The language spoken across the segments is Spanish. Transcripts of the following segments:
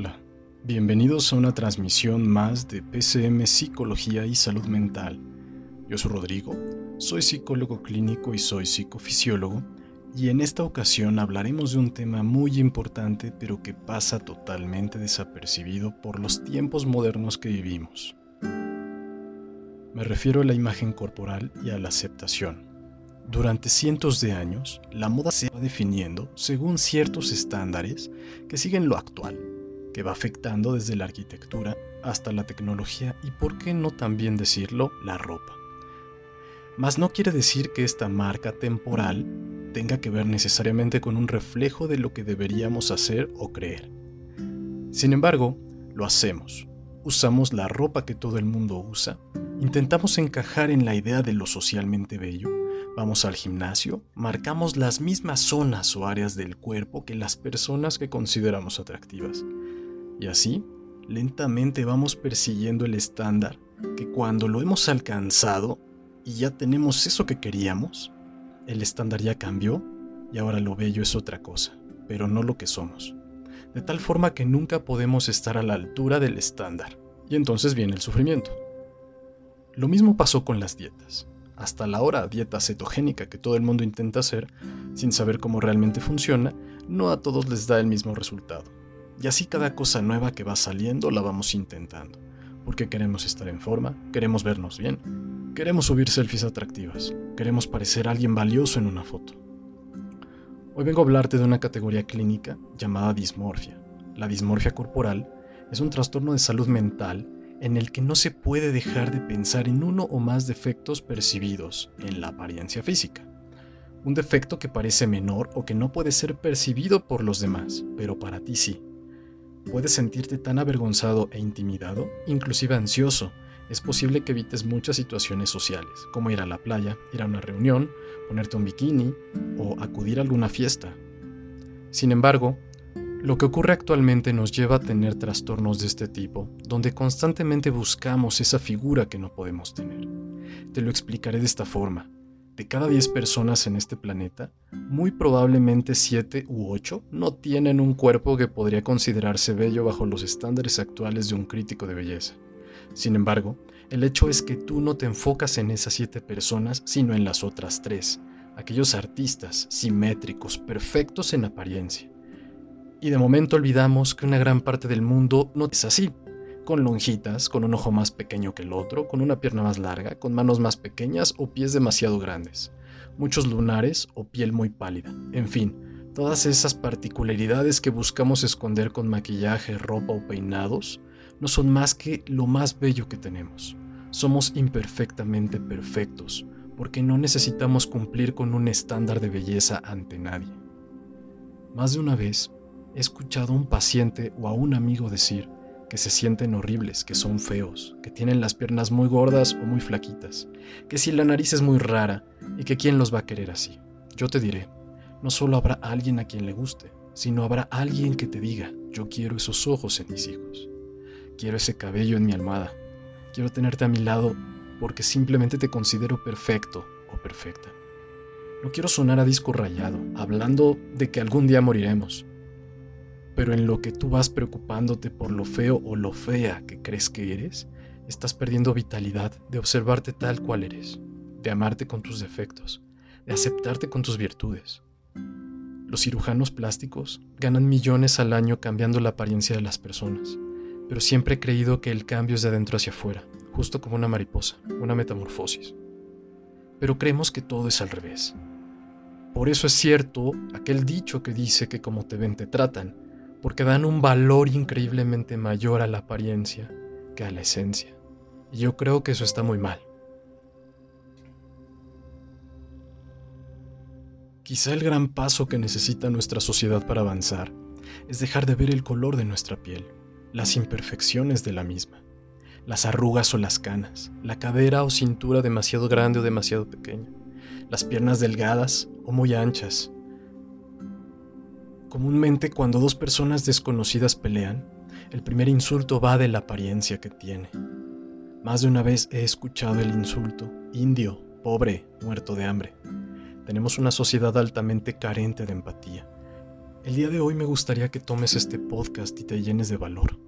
Hola, bienvenidos a una transmisión más de PCM Psicología y Salud Mental. Yo soy Rodrigo, soy psicólogo clínico y soy psicofisiólogo, y en esta ocasión hablaremos de un tema muy importante pero que pasa totalmente desapercibido por los tiempos modernos que vivimos. Me refiero a la imagen corporal y a la aceptación. Durante cientos de años, la moda se va definiendo según ciertos estándares que siguen lo actual que va afectando desde la arquitectura hasta la tecnología y, por qué no también decirlo, la ropa. Mas no quiere decir que esta marca temporal tenga que ver necesariamente con un reflejo de lo que deberíamos hacer o creer. Sin embargo, lo hacemos. Usamos la ropa que todo el mundo usa, intentamos encajar en la idea de lo socialmente bello, vamos al gimnasio, marcamos las mismas zonas o áreas del cuerpo que las personas que consideramos atractivas. Y así, lentamente vamos persiguiendo el estándar que cuando lo hemos alcanzado y ya tenemos eso que queríamos, el estándar ya cambió y ahora lo bello es otra cosa, pero no lo que somos. De tal forma que nunca podemos estar a la altura del estándar. Y entonces viene el sufrimiento. Lo mismo pasó con las dietas. Hasta la hora dieta cetogénica que todo el mundo intenta hacer, sin saber cómo realmente funciona, no a todos les da el mismo resultado. Y así cada cosa nueva que va saliendo la vamos intentando. Porque queremos estar en forma, queremos vernos bien, queremos subir selfies atractivas, queremos parecer alguien valioso en una foto. Hoy vengo a hablarte de una categoría clínica llamada dismorfia. La dismorfia corporal es un trastorno de salud mental en el que no se puede dejar de pensar en uno o más defectos percibidos en la apariencia física. Un defecto que parece menor o que no puede ser percibido por los demás, pero para ti sí puedes sentirte tan avergonzado e intimidado, inclusive ansioso. Es posible que evites muchas situaciones sociales, como ir a la playa, ir a una reunión, ponerte un bikini o acudir a alguna fiesta. Sin embargo, lo que ocurre actualmente nos lleva a tener trastornos de este tipo, donde constantemente buscamos esa figura que no podemos tener. Te lo explicaré de esta forma de cada 10 personas en este planeta, muy probablemente 7 u 8 no tienen un cuerpo que podría considerarse bello bajo los estándares actuales de un crítico de belleza. Sin embargo, el hecho es que tú no te enfocas en esas 7 personas, sino en las otras 3, aquellos artistas simétricos, perfectos en apariencia. Y de momento olvidamos que una gran parte del mundo no es así, con lonjitas, con un ojo más pequeño que el otro, con una pierna más larga, con manos más pequeñas o pies demasiado grandes, muchos lunares o piel muy pálida, en fin, todas esas particularidades que buscamos esconder con maquillaje, ropa o peinados, no son más que lo más bello que tenemos. Somos imperfectamente perfectos, porque no necesitamos cumplir con un estándar de belleza ante nadie. Más de una vez he escuchado a un paciente o a un amigo decir, que se sienten horribles, que son feos, que tienen las piernas muy gordas o muy flaquitas, que si la nariz es muy rara y que quién los va a querer así. Yo te diré, no solo habrá alguien a quien le guste, sino habrá alguien que te diga, yo quiero esos ojos en mis hijos, quiero ese cabello en mi almohada, quiero tenerte a mi lado porque simplemente te considero perfecto o perfecta. No quiero sonar a disco rayado, hablando de que algún día moriremos, pero en lo que tú vas preocupándote por lo feo o lo fea que crees que eres, estás perdiendo vitalidad de observarte tal cual eres, de amarte con tus defectos, de aceptarte con tus virtudes. Los cirujanos plásticos ganan millones al año cambiando la apariencia de las personas, pero siempre he creído que el cambio es de adentro hacia afuera, justo como una mariposa, una metamorfosis. Pero creemos que todo es al revés. Por eso es cierto aquel dicho que dice que como te ven te tratan, porque dan un valor increíblemente mayor a la apariencia que a la esencia. Y yo creo que eso está muy mal. Quizá el gran paso que necesita nuestra sociedad para avanzar es dejar de ver el color de nuestra piel, las imperfecciones de la misma, las arrugas o las canas, la cadera o cintura demasiado grande o demasiado pequeña, las piernas delgadas o muy anchas, Comúnmente cuando dos personas desconocidas pelean, el primer insulto va de la apariencia que tiene. Más de una vez he escuchado el insulto, indio, pobre, muerto de hambre. Tenemos una sociedad altamente carente de empatía. El día de hoy me gustaría que tomes este podcast y te llenes de valor.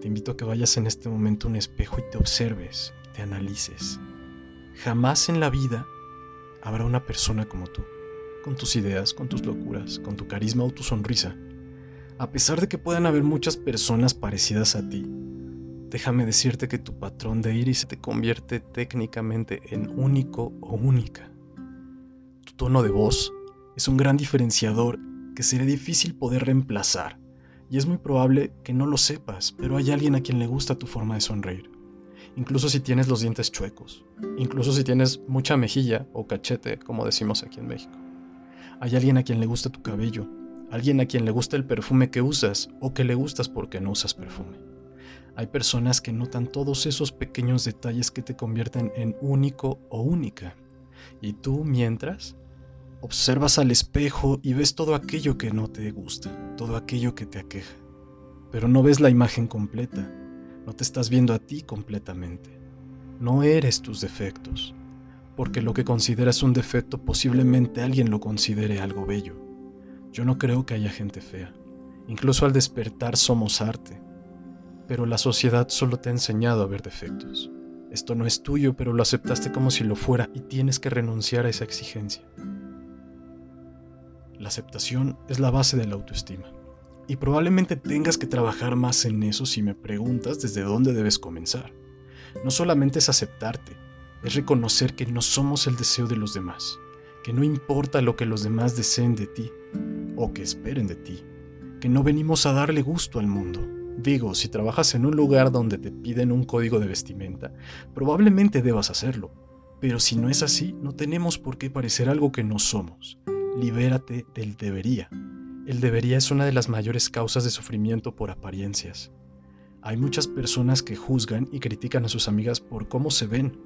Te invito a que vayas en este momento a un espejo y te observes, te analices. Jamás en la vida habrá una persona como tú, con tus ideas, con tus locuras, con tu carisma o tu sonrisa. A pesar de que puedan haber muchas personas parecidas a ti, déjame decirte que tu patrón de iris te convierte técnicamente en único o única. Tu tono de voz es un gran diferenciador que sería difícil poder reemplazar, y es muy probable que no lo sepas, pero hay alguien a quien le gusta tu forma de sonreír. Incluso si tienes los dientes chuecos, incluso si tienes mucha mejilla o cachete, como decimos aquí en México. Hay alguien a quien le gusta tu cabello, alguien a quien le gusta el perfume que usas o que le gustas porque no usas perfume. Hay personas que notan todos esos pequeños detalles que te convierten en único o única. Y tú, mientras, Observas al espejo y ves todo aquello que no te gusta, todo aquello que te aqueja. Pero no ves la imagen completa, no te estás viendo a ti completamente. No eres tus defectos, porque lo que consideras un defecto posiblemente alguien lo considere algo bello. Yo no creo que haya gente fea. Incluso al despertar somos arte. Pero la sociedad solo te ha enseñado a ver defectos. Esto no es tuyo, pero lo aceptaste como si lo fuera y tienes que renunciar a esa exigencia. La aceptación es la base de la autoestima. Y probablemente tengas que trabajar más en eso si me preguntas desde dónde debes comenzar. No solamente es aceptarte, es reconocer que no somos el deseo de los demás, que no importa lo que los demás deseen de ti o que esperen de ti, que no venimos a darle gusto al mundo. Digo, si trabajas en un lugar donde te piden un código de vestimenta, probablemente debas hacerlo, pero si no es así, no tenemos por qué parecer algo que no somos libérate del debería. El debería es una de las mayores causas de sufrimiento por apariencias. Hay muchas personas que juzgan y critican a sus amigas por cómo se ven,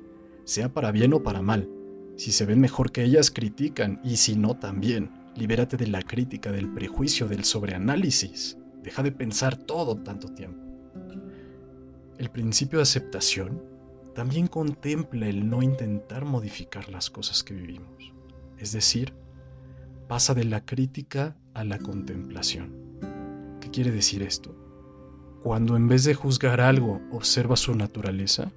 sea para bien o para mal. Si se ven mejor que ellas, critican, y si no, también. Libérate de la crítica, del prejuicio, del sobreanálisis. Deja de pensar todo tanto tiempo. El principio de aceptación también contempla el no intentar modificar las cosas que vivimos. Es decir, pasa de la crítica a la contemplación. ¿Qué quiere decir esto? Cuando en vez de juzgar algo observa su naturaleza,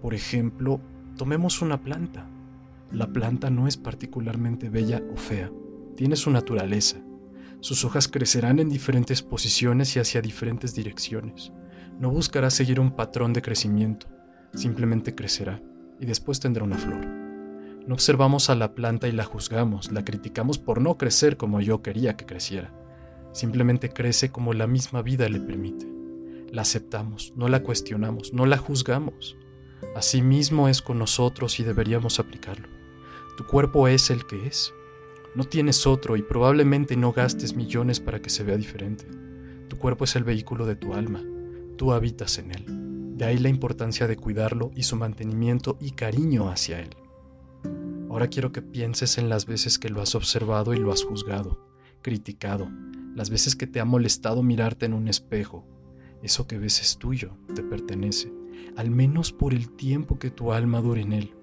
por ejemplo, tomemos una planta. La planta no es particularmente bella o fea, tiene su naturaleza. Sus hojas crecerán en diferentes posiciones y hacia diferentes direcciones. No buscará seguir un patrón de crecimiento, simplemente crecerá y después tendrá una flor. No observamos a la planta y la juzgamos, la criticamos por no crecer como yo quería que creciera. Simplemente crece como la misma vida le permite. La aceptamos, no la cuestionamos, no la juzgamos. Así mismo es con nosotros y deberíamos aplicarlo. Tu cuerpo es el que es. No tienes otro y probablemente no gastes millones para que se vea diferente. Tu cuerpo es el vehículo de tu alma. Tú habitas en él. De ahí la importancia de cuidarlo y su mantenimiento y cariño hacia él. Ahora quiero que pienses en las veces que lo has observado y lo has juzgado, criticado, las veces que te ha molestado mirarte en un espejo. Eso que ves es tuyo, te pertenece, al menos por el tiempo que tu alma dure en él.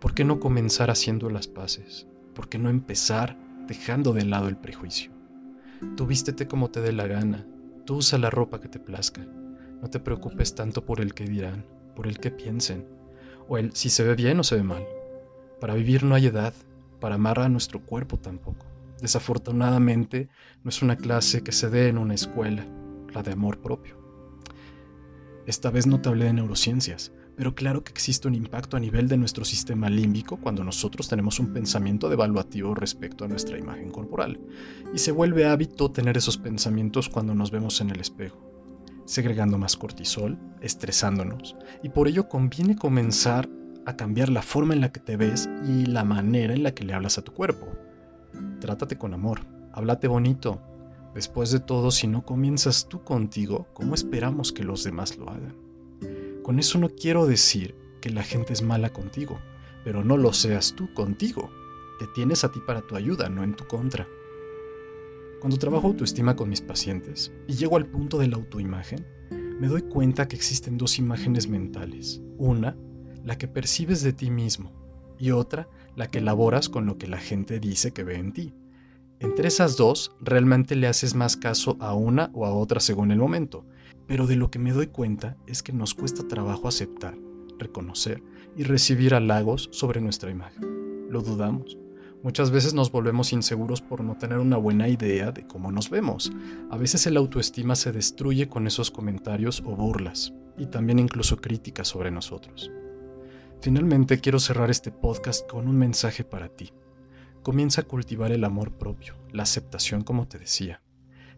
¿Por qué no comenzar haciendo las paces? ¿Por qué no empezar dejando de lado el prejuicio? Tú vístete como te dé la gana, tú usa la ropa que te plazca. No te preocupes tanto por el que dirán, por el que piensen, o el si se ve bien o se ve mal. Para vivir no hay edad, para amar a nuestro cuerpo tampoco. Desafortunadamente, no es una clase que se dé en una escuela, la de amor propio. Esta vez no te hablé de neurociencias, pero claro que existe un impacto a nivel de nuestro sistema límbico cuando nosotros tenemos un pensamiento devaluativo respecto a nuestra imagen corporal, y se vuelve hábito tener esos pensamientos cuando nos vemos en el espejo, segregando más cortisol, estresándonos, y por ello conviene comenzar a cambiar la forma en la que te ves y la manera en la que le hablas a tu cuerpo. Trátate con amor, háblate bonito. Después de todo, si no comienzas tú contigo, ¿cómo esperamos que los demás lo hagan? Con eso no quiero decir que la gente es mala contigo, pero no lo seas tú contigo. Te tienes a ti para tu ayuda, no en tu contra. Cuando trabajo autoestima con mis pacientes y llego al punto de la autoimagen, me doy cuenta que existen dos imágenes mentales. Una la que percibes de ti mismo, y otra, la que elaboras con lo que la gente dice que ve en ti. Entre esas dos, realmente le haces más caso a una o a otra según el momento, pero de lo que me doy cuenta es que nos cuesta trabajo aceptar, reconocer y recibir halagos sobre nuestra imagen. Lo dudamos. Muchas veces nos volvemos inseguros por no tener una buena idea de cómo nos vemos. A veces el autoestima se destruye con esos comentarios o burlas, y también incluso críticas sobre nosotros. Finalmente quiero cerrar este podcast con un mensaje para ti. Comienza a cultivar el amor propio, la aceptación como te decía.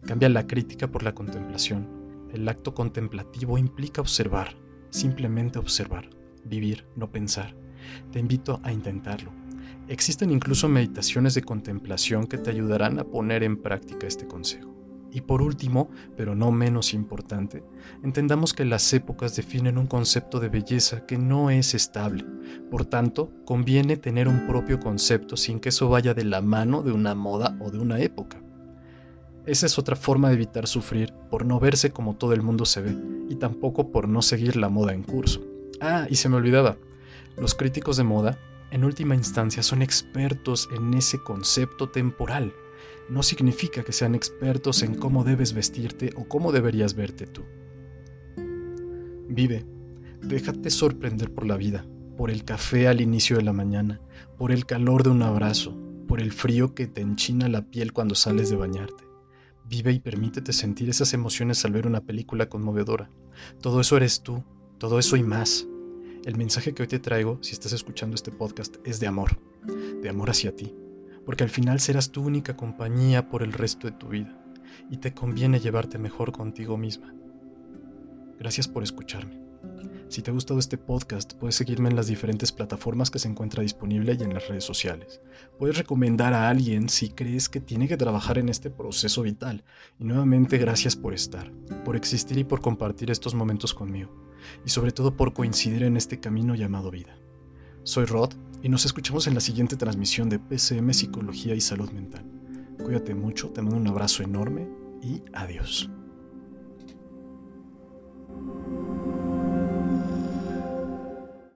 Cambia la crítica por la contemplación. El acto contemplativo implica observar, simplemente observar, vivir, no pensar. Te invito a intentarlo. Existen incluso meditaciones de contemplación que te ayudarán a poner en práctica este consejo. Y por último, pero no menos importante, entendamos que las épocas definen un concepto de belleza que no es estable. Por tanto, conviene tener un propio concepto sin que eso vaya de la mano de una moda o de una época. Esa es otra forma de evitar sufrir por no verse como todo el mundo se ve y tampoco por no seguir la moda en curso. Ah, y se me olvidaba, los críticos de moda, en última instancia, son expertos en ese concepto temporal no significa que sean expertos en cómo debes vestirte o cómo deberías verte tú. Vive, déjate sorprender por la vida, por el café al inicio de la mañana, por el calor de un abrazo, por el frío que te enchina la piel cuando sales de bañarte. Vive y permítete sentir esas emociones al ver una película conmovedora. Todo eso eres tú, todo eso y más. El mensaje que hoy te traigo, si estás escuchando este podcast, es de amor, de amor hacia ti, porque al final serás tu única compañía por el resto de tu vida y te conviene llevarte mejor contigo misma. Gracias por escucharme. Si te ha gustado este podcast, puedes seguirme en las diferentes plataformas que se encuentra disponible y en las redes sociales. Puedes recomendar a alguien si crees que tiene que trabajar en este proceso vital. Y nuevamente gracias por estar, por existir y por compartir estos momentos conmigo. Y sobre todo por coincidir en este camino llamado vida. Soy Rod y nos escuchamos en la siguiente transmisión de PCM Psicología y Salud Mental. Cuídate mucho, te mando un abrazo enorme y adiós.